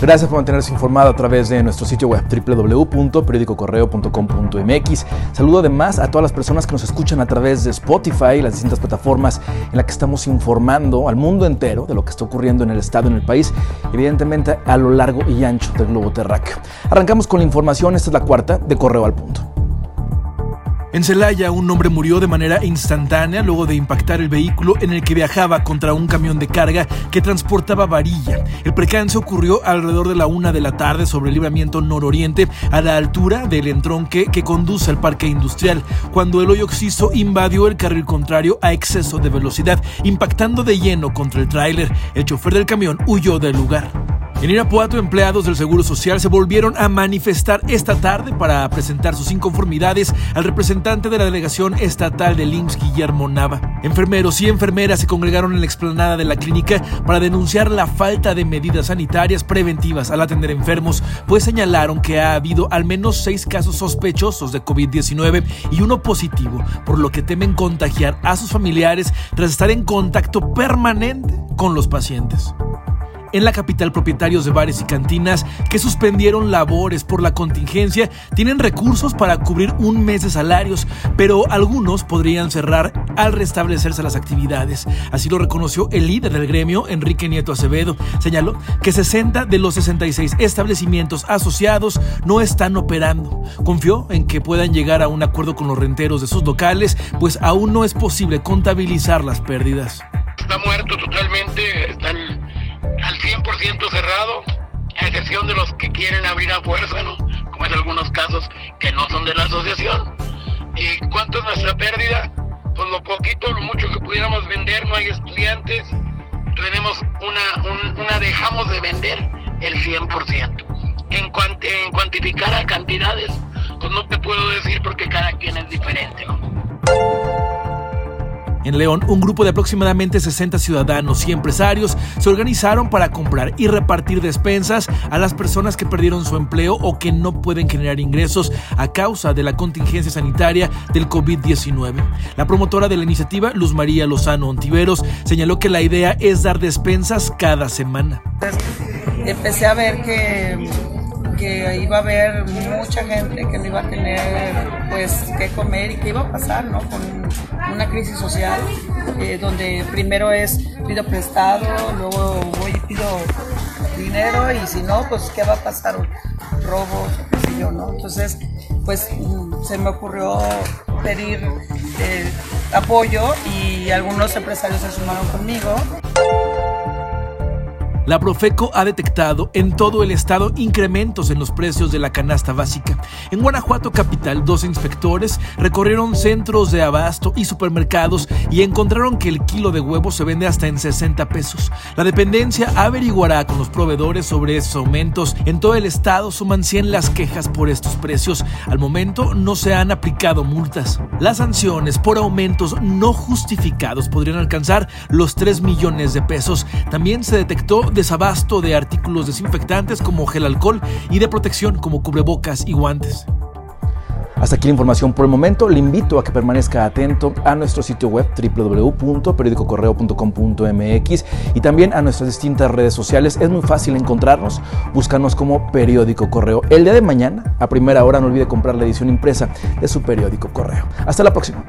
Gracias por mantenerse informado a través de nuestro sitio web www.periodicocorreo.com.mx. Saludo además a todas las personas que nos escuchan a través de Spotify, las distintas plataformas en las que estamos informando al mundo entero de lo que está ocurriendo en el estado, en el país, evidentemente a lo largo y ancho del globo terráqueo. Arrancamos con la información, esta es la cuarta de Correo al Punto. En Celaya, un hombre murió de manera instantánea luego de impactar el vehículo en el que viajaba contra un camión de carga que transportaba varilla. El percance ocurrió alrededor de la una de la tarde sobre el libramiento nororiente, a la altura del entronque que conduce al parque industrial, cuando el hoyo oxiso invadió el carril contrario a exceso de velocidad, impactando de lleno contra el tráiler. El chofer del camión huyó del lugar. En Irapuato, empleados del Seguro Social se volvieron a manifestar esta tarde para presentar sus inconformidades al representante de la delegación estatal del IMSS, Guillermo Nava. Enfermeros y enfermeras se congregaron en la explanada de la clínica para denunciar la falta de medidas sanitarias preventivas al atender enfermos, pues señalaron que ha habido al menos seis casos sospechosos de COVID-19 y uno positivo, por lo que temen contagiar a sus familiares tras estar en contacto permanente con los pacientes. En la capital, propietarios de bares y cantinas que suspendieron labores por la contingencia tienen recursos para cubrir un mes de salarios, pero algunos podrían cerrar al restablecerse las actividades. Así lo reconoció el líder del gremio, Enrique Nieto Acevedo. Señaló que 60 de los 66 establecimientos asociados no están operando. Confió en que puedan llegar a un acuerdo con los renteros de sus locales, pues aún no es posible contabilizar las pérdidas. Que quieren abrir a fuerza, ¿no? Como en algunos casos que no son de la asociación. ¿Y cuánto es nuestra pérdida? Pues lo poquito, lo mucho que pudiéramos vender, no hay estudiantes. Tenemos una, una dejamos de vender el 100%. En, cuanto en cuantificar a cantidades, pues no te puedo decir porque cada quien es diferente, ¿no? En León, un grupo de aproximadamente 60 ciudadanos y empresarios se organizaron para comprar y repartir despensas a las personas que perdieron su empleo o que no pueden generar ingresos a causa de la contingencia sanitaria del COVID-19. La promotora de la iniciativa, Luz María Lozano Ontiveros, señaló que la idea es dar despensas cada semana. Empecé a ver que iba a haber mucha gente que no iba a tener pues qué comer y qué iba a pasar ¿no? Una crisis social eh, donde primero es pido prestado, luego voy y pido dinero y si no pues qué va a pasar, robos, qué sé yo, ¿no? Entonces pues se me ocurrió pedir eh, apoyo y algunos empresarios se sumaron conmigo. La Profeco ha detectado en todo el estado incrementos en los precios de la canasta básica. En Guanajuato capital, dos inspectores recorrieron centros de abasto y supermercados y encontraron que el kilo de huevo se vende hasta en 60 pesos. La dependencia averiguará con los proveedores sobre estos aumentos. En todo el estado suman 100 las quejas por estos precios. Al momento no se han aplicado multas. Las sanciones por aumentos no justificados podrían alcanzar los 3 millones de pesos. También se detectó desabasto de artículos desinfectantes como gel alcohol y de protección como cubrebocas y guantes. Hasta aquí la información por el momento. Le invito a que permanezca atento a nuestro sitio web www.periodicocorreo.com.mx y también a nuestras distintas redes sociales. Es muy fácil encontrarnos. Búscanos como Periódico Correo. El día de mañana, a primera hora, no olvide comprar la edición impresa de su periódico Correo. Hasta la próxima.